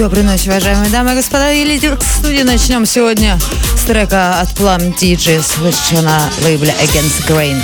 Доброй ночи, уважаемые дамы и господа. И лидер студии начнем сегодня с трека от Plum DJs, вышедшего на лейбле Against Grain.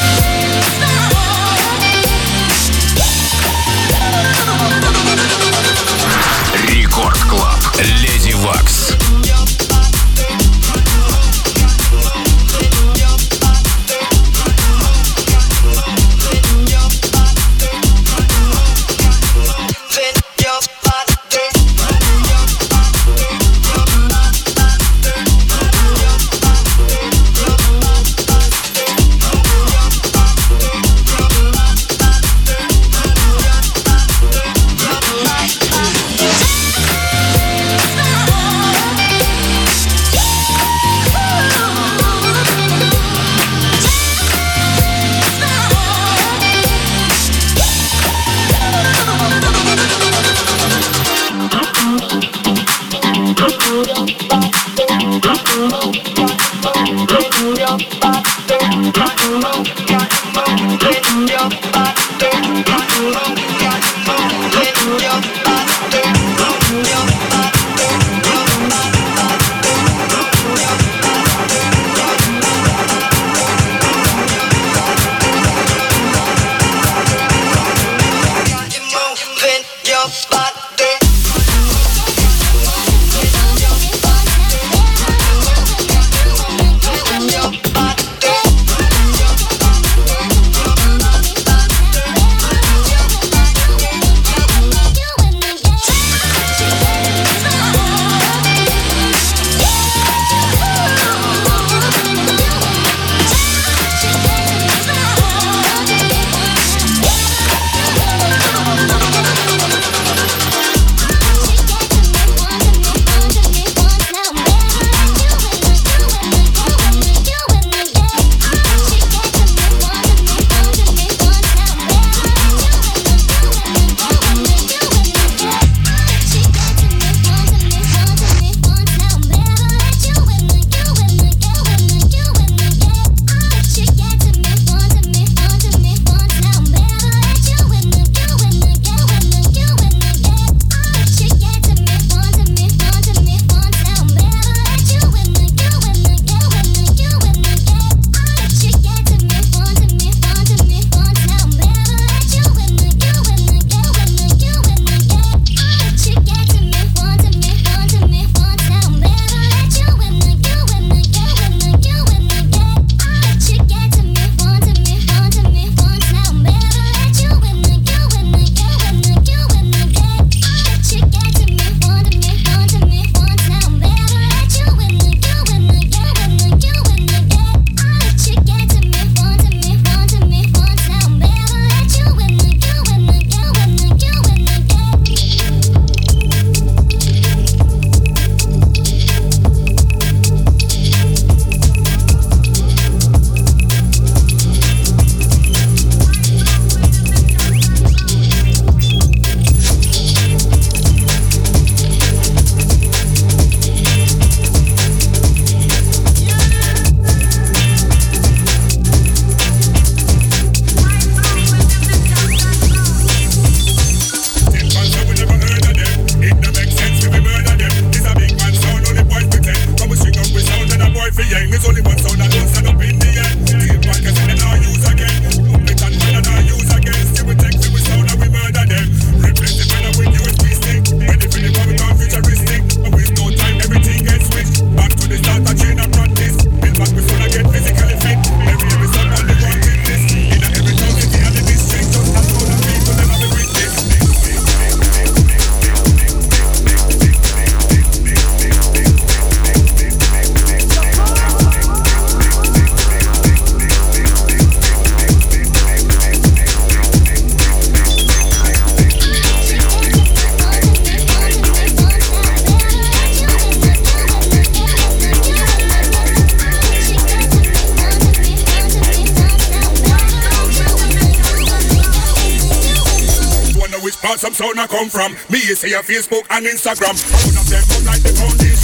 Come from. Me, you say your Facebook and Instagram. One of them come like the foundation,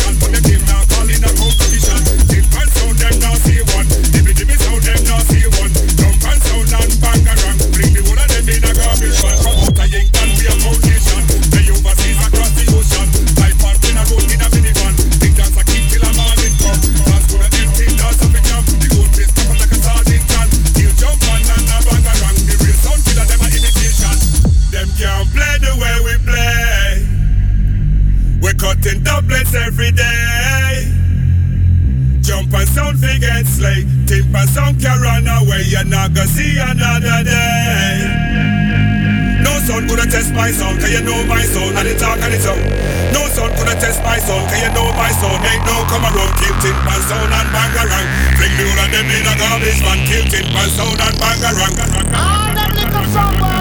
You're not gonna see another day. No sound coulda test my sound, cause you know my sound and it talk and it sound. No sound coulda test my sound, cause you know my sound. Ain't no come around, kill tip and sound and bang around. Fling the them in a garbage man, kill tip and sound and bang around. All them little song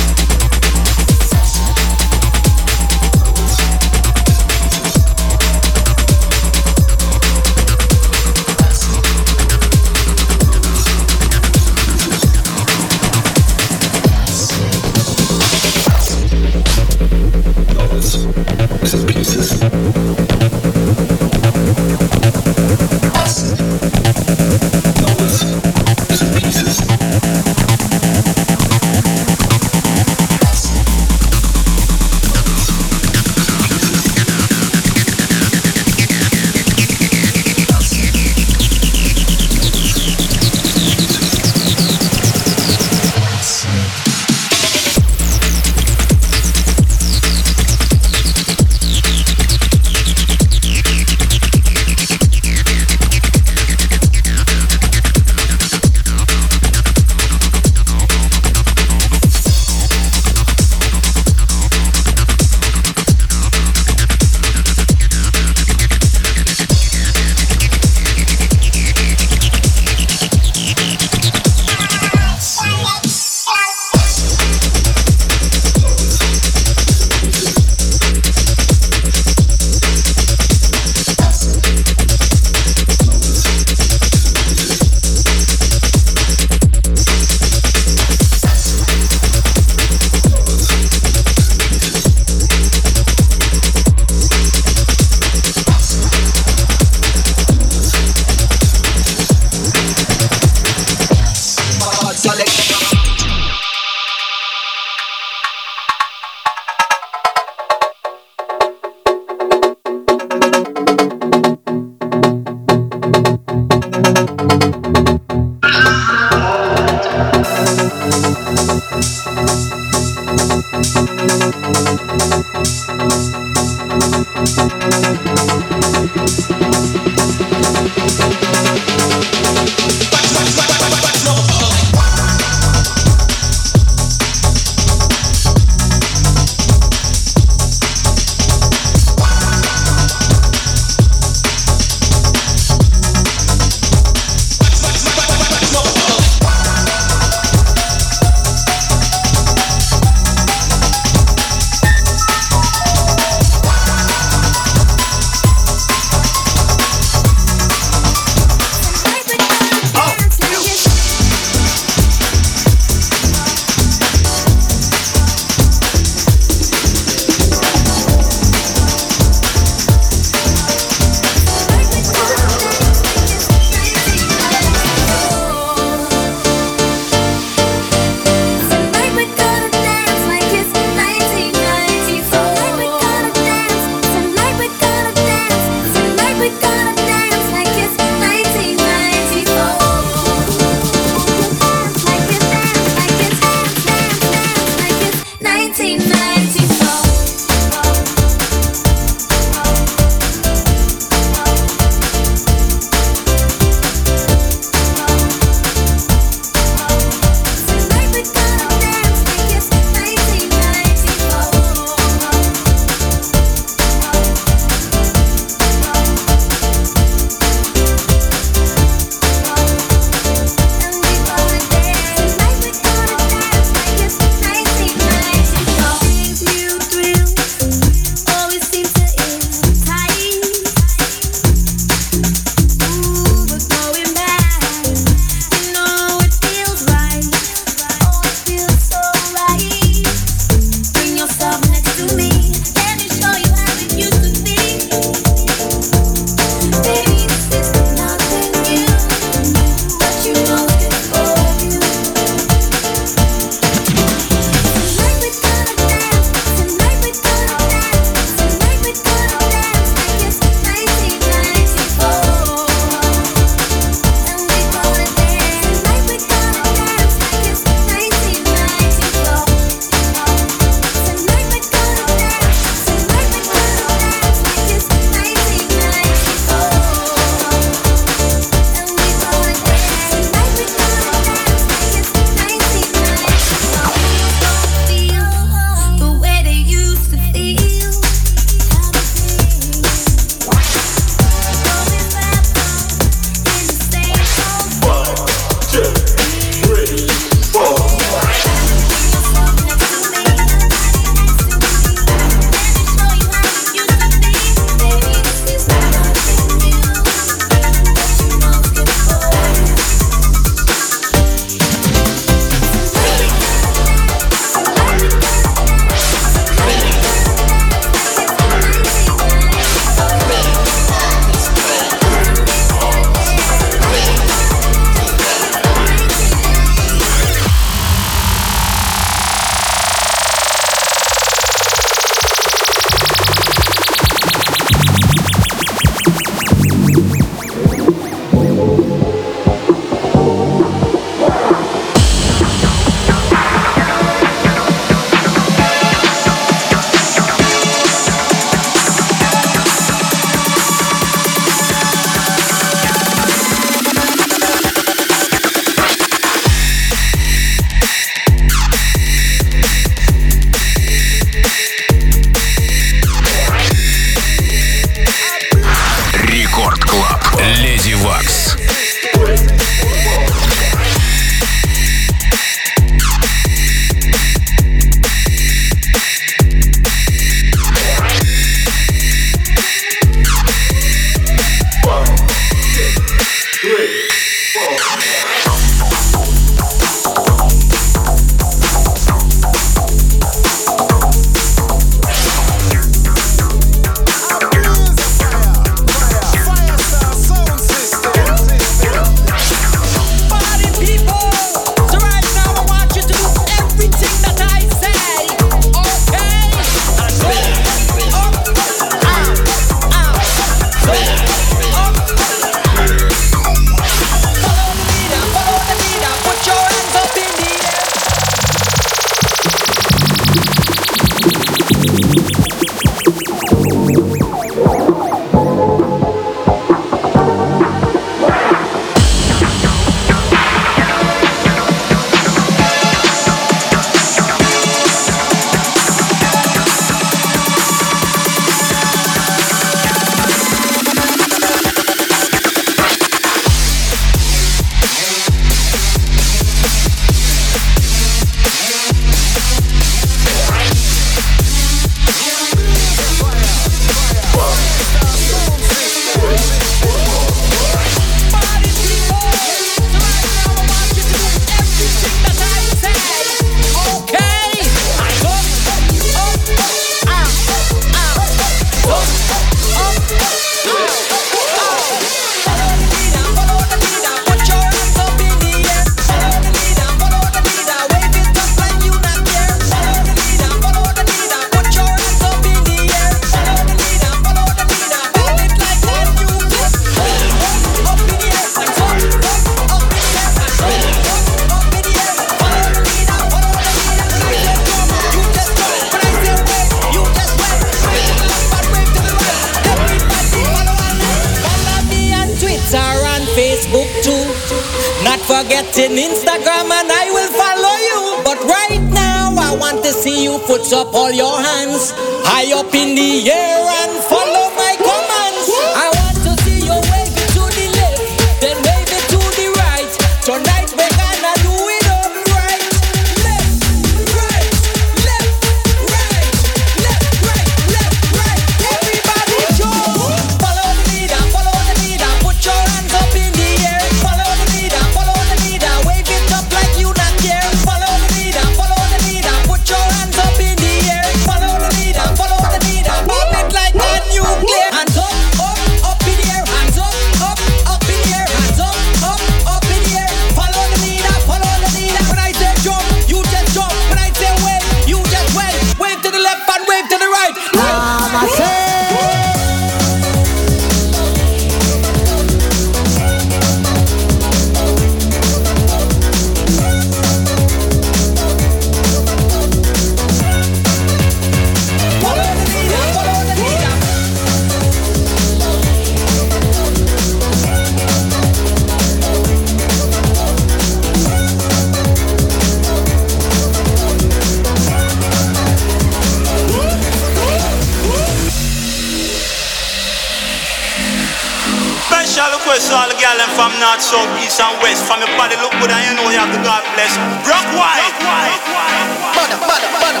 From north, south, east and west. From your body look good and you know you have to God bless. Rock wide Rock wide Mother, mother, mother.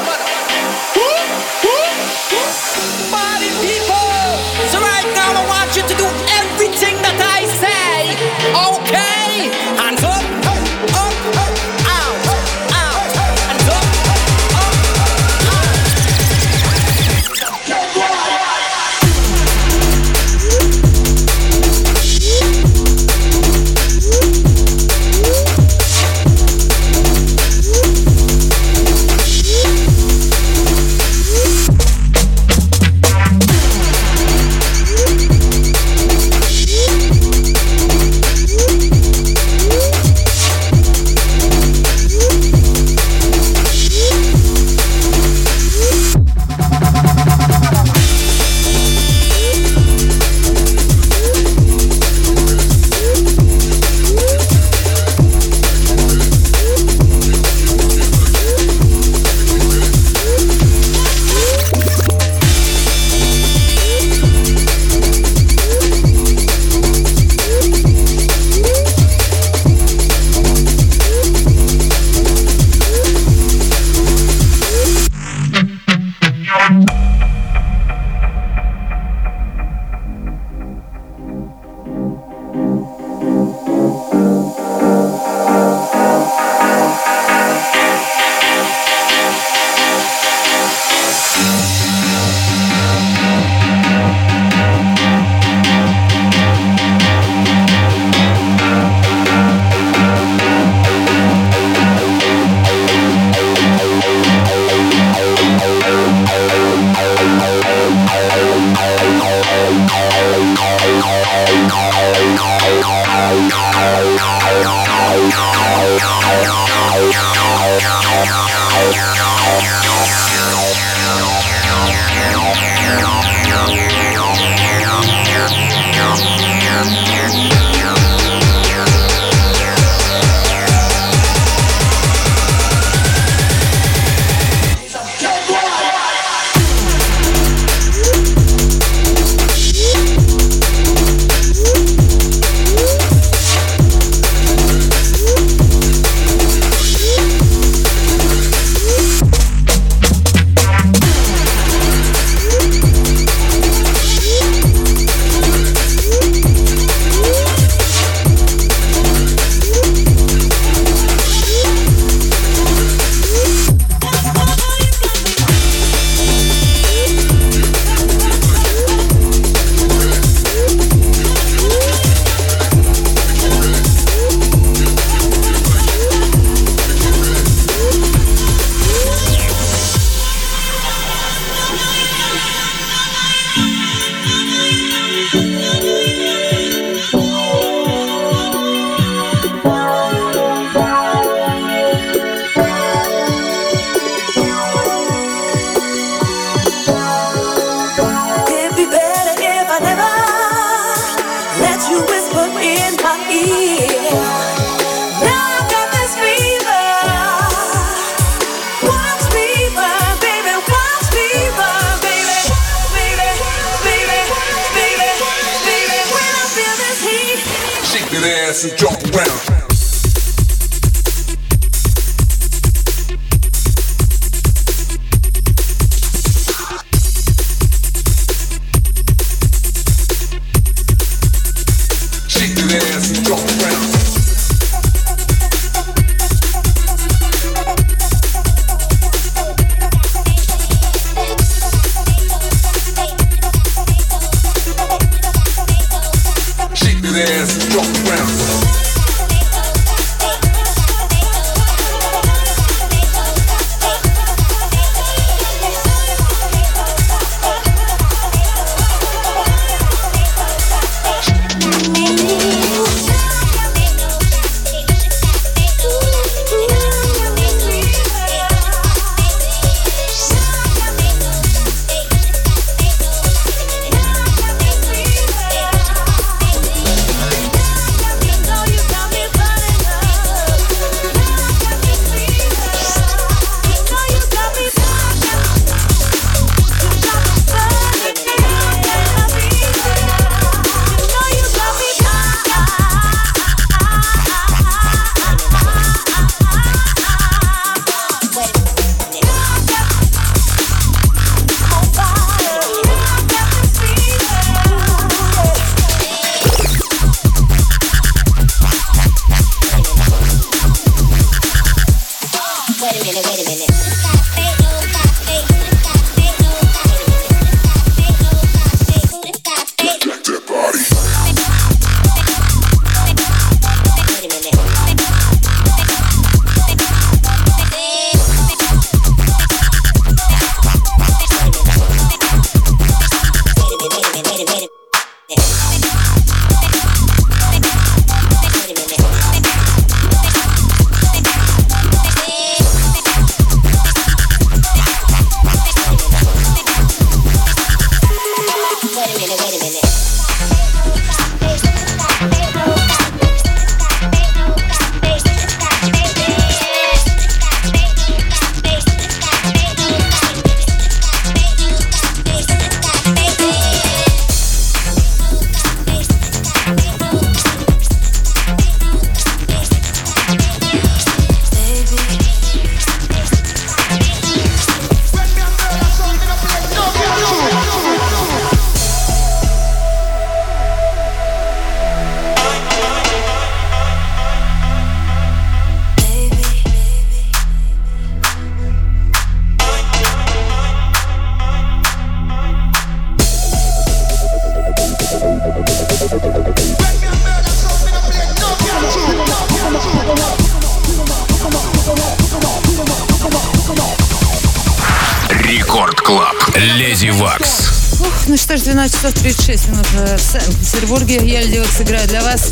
Club. Lady Waks. Ух, ну что ж, 12 часов 36 минут в Санкт-Петербурге. Я Lady Waks играю для вас.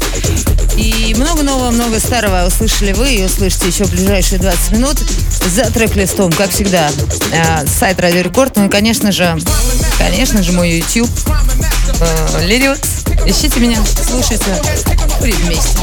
И много нового, много старого услышали вы и услышите еще в ближайшие 20 минут за трек-листом, как всегда. Э, сайт Радио Рекорд, ну и, конечно же, конечно же, мой YouTube. Э, Lady Waks. Ищите меня, слушайте, будем вместе.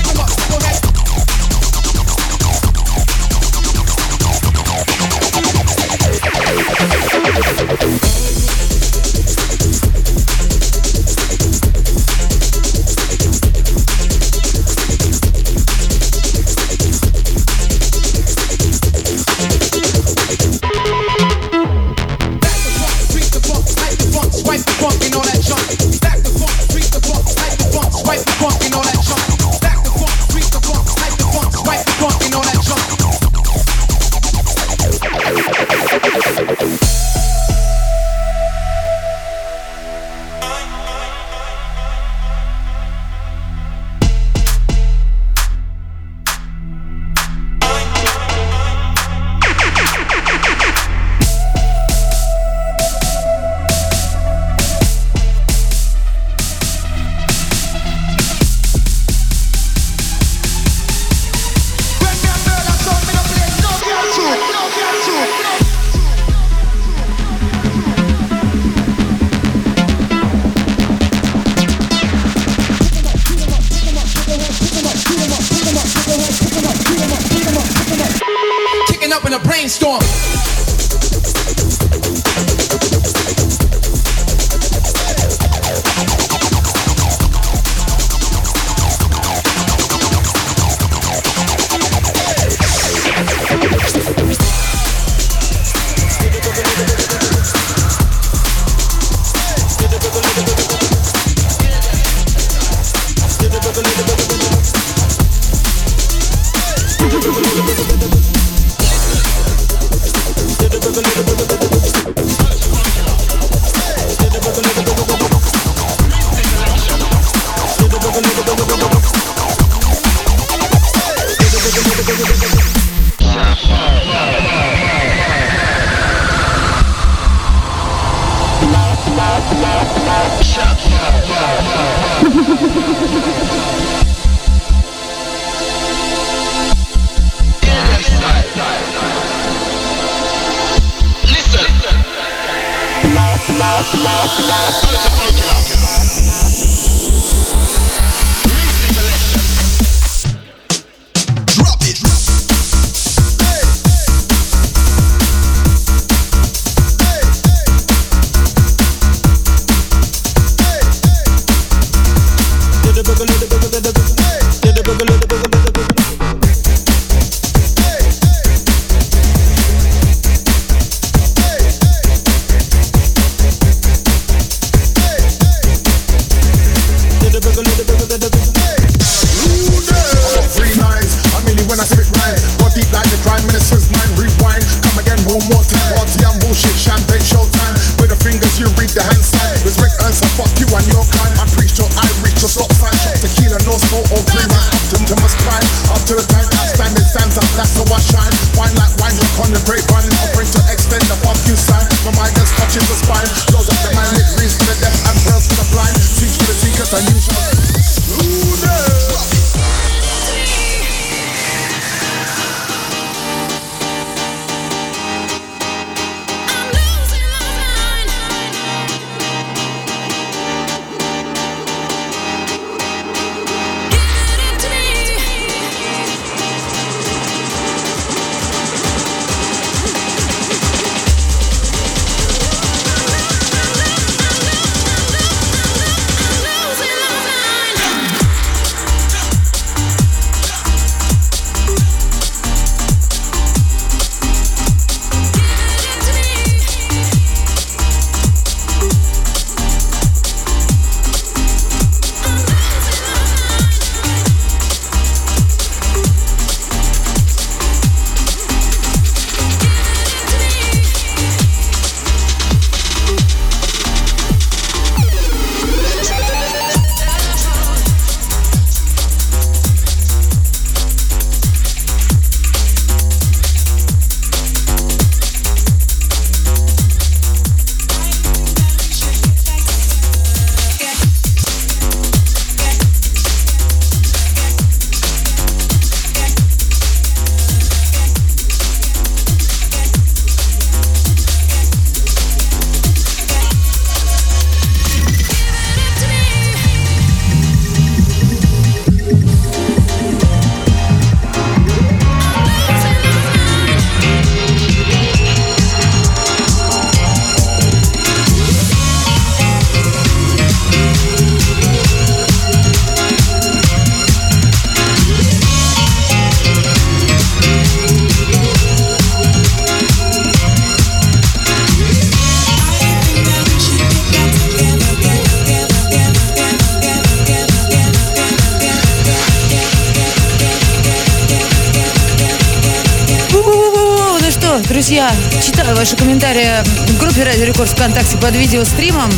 Друзья, читаю ваши комментарии в группе Радио Рекорд ВКонтакте под видеостримом.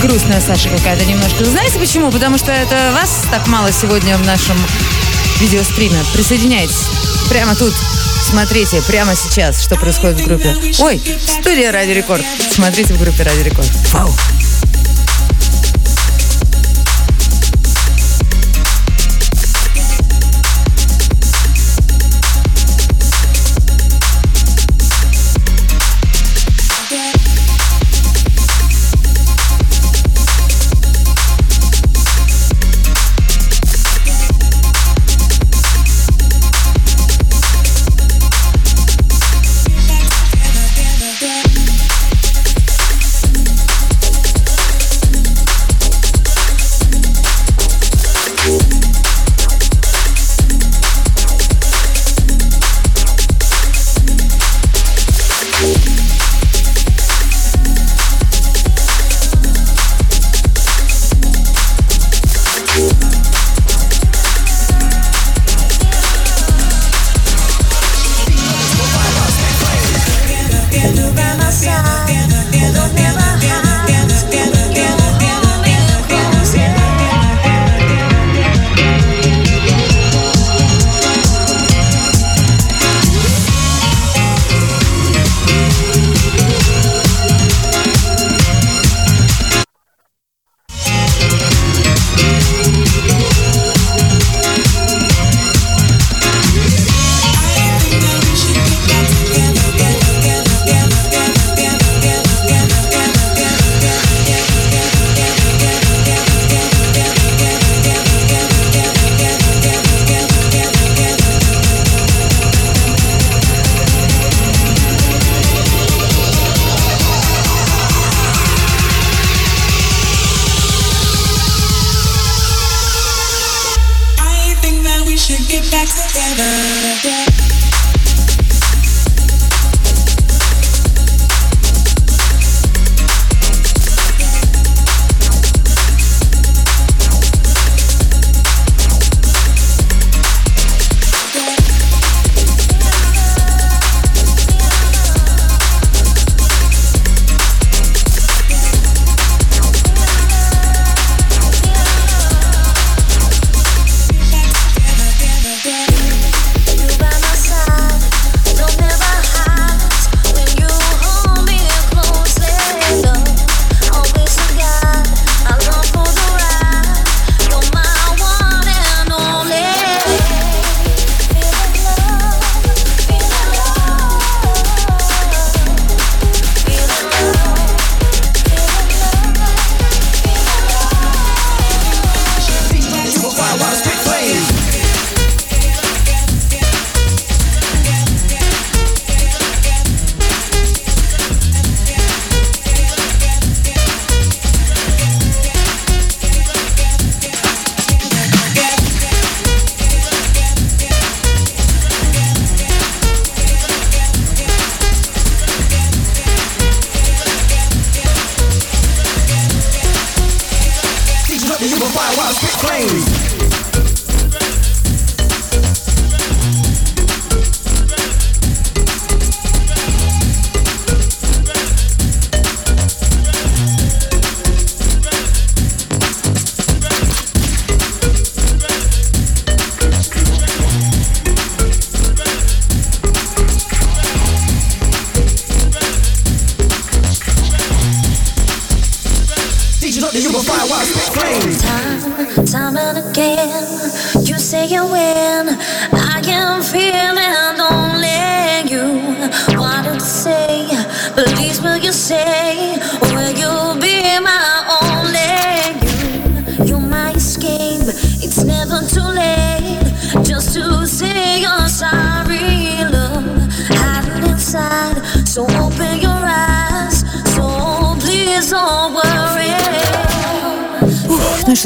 Грустная Саша какая-то немножко. Знаете почему? Потому что это вас так мало сегодня в нашем видеостриме. Присоединяйтесь. Прямо тут. Смотрите прямо сейчас, что происходит в группе. Ой, студия Радио Рекорд. Смотрите в группе Радио Рекорд. Вау.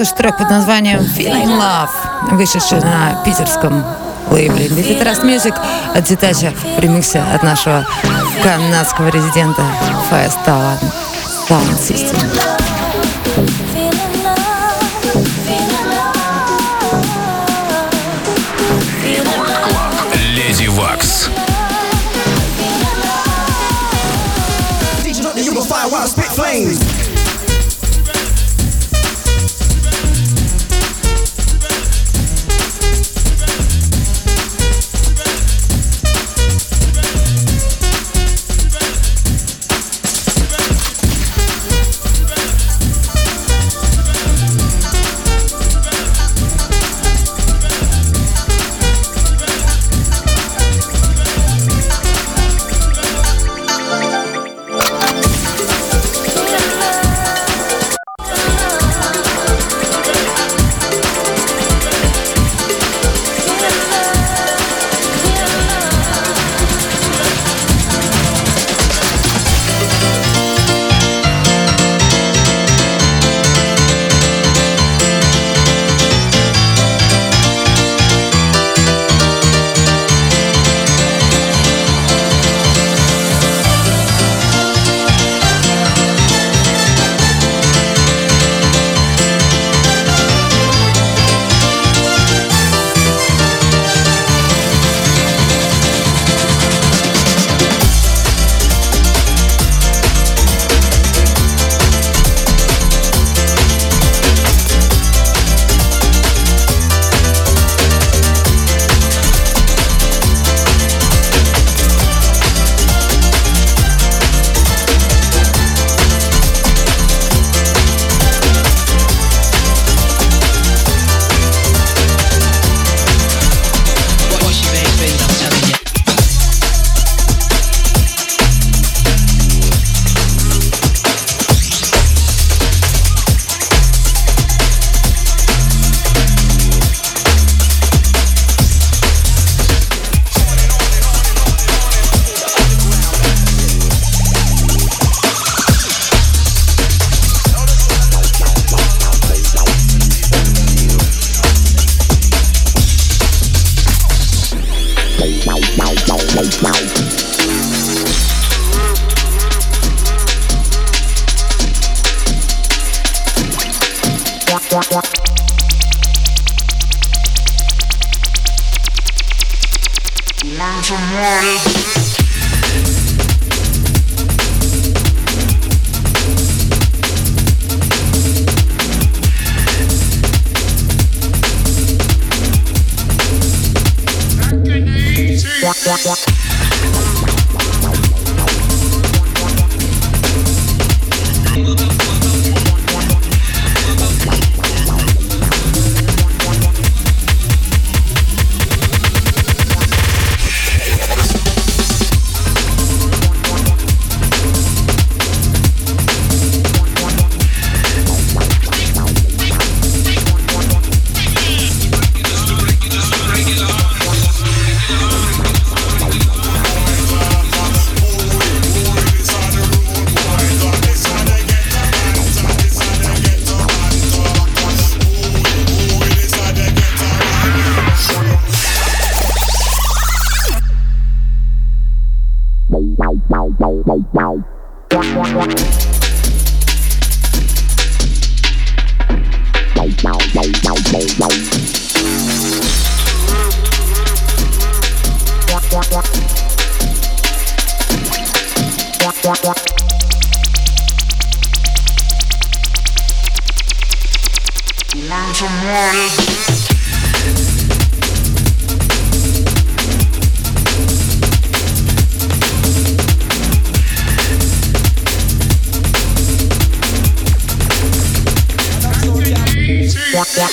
Ж, трек под названием Feeling Love, вышедший на питерском лейбле Defeat Rust Music от Зитача в ремиксе от нашего канадского резидента Tower Sound System.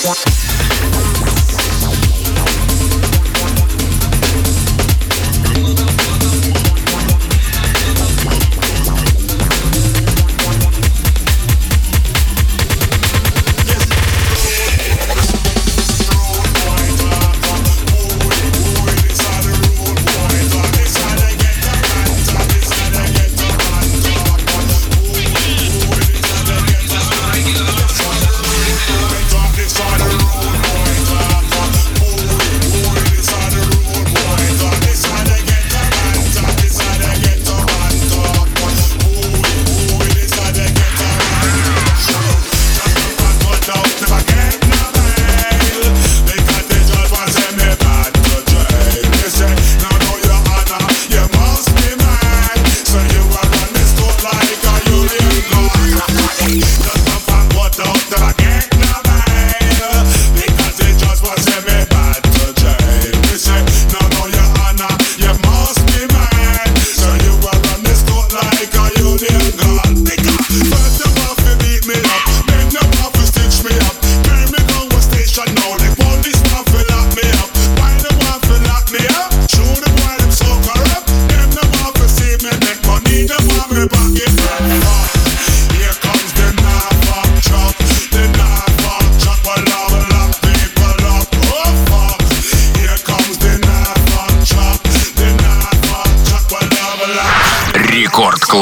what?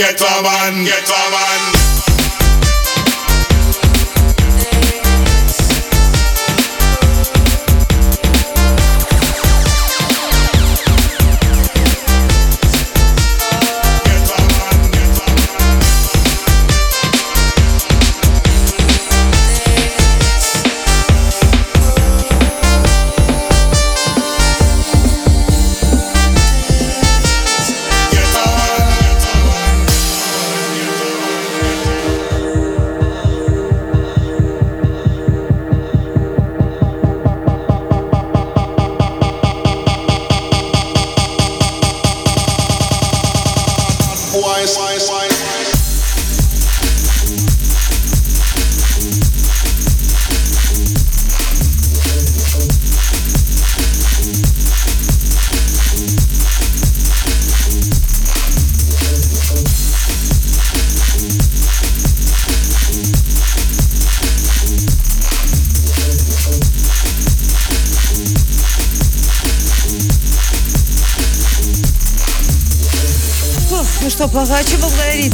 get a man, get a man.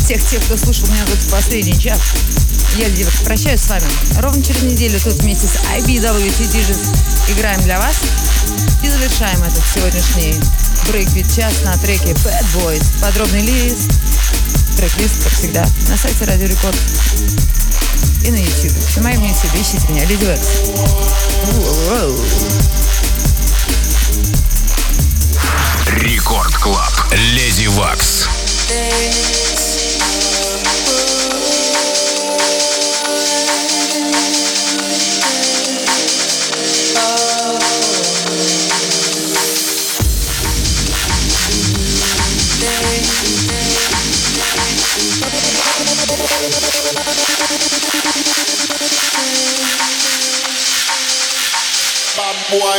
Всех тех, кто слушал меня тут в последний час. Я, девочки, прощаюсь с вами. Ровно через неделю тут вместе с IBWT DJs играем для вас. И завершаем этот сегодняшний брейкбит час на треке Bad Boys. Подробный лист, трек-лист, как всегда, на сайте Радио Рекорд и на YouTube. На моем YouTube ищите меня, Lady Waks. Рекорд Клаб. Леди Вакс. Bad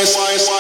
wise.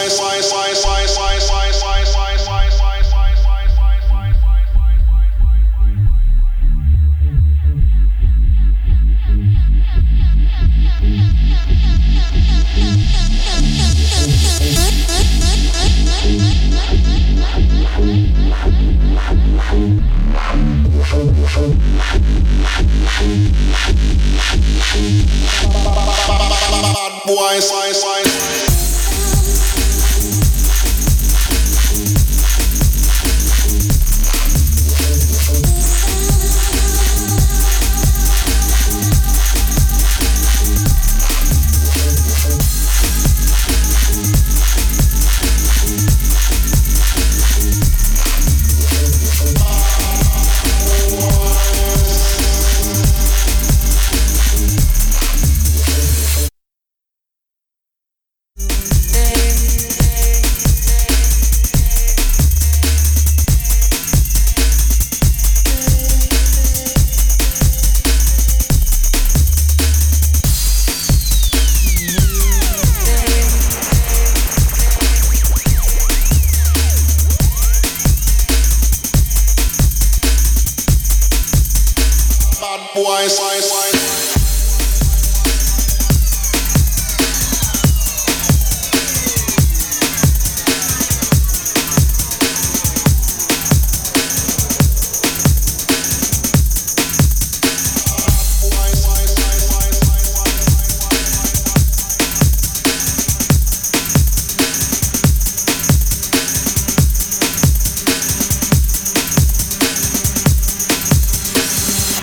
Wise, wise, wise.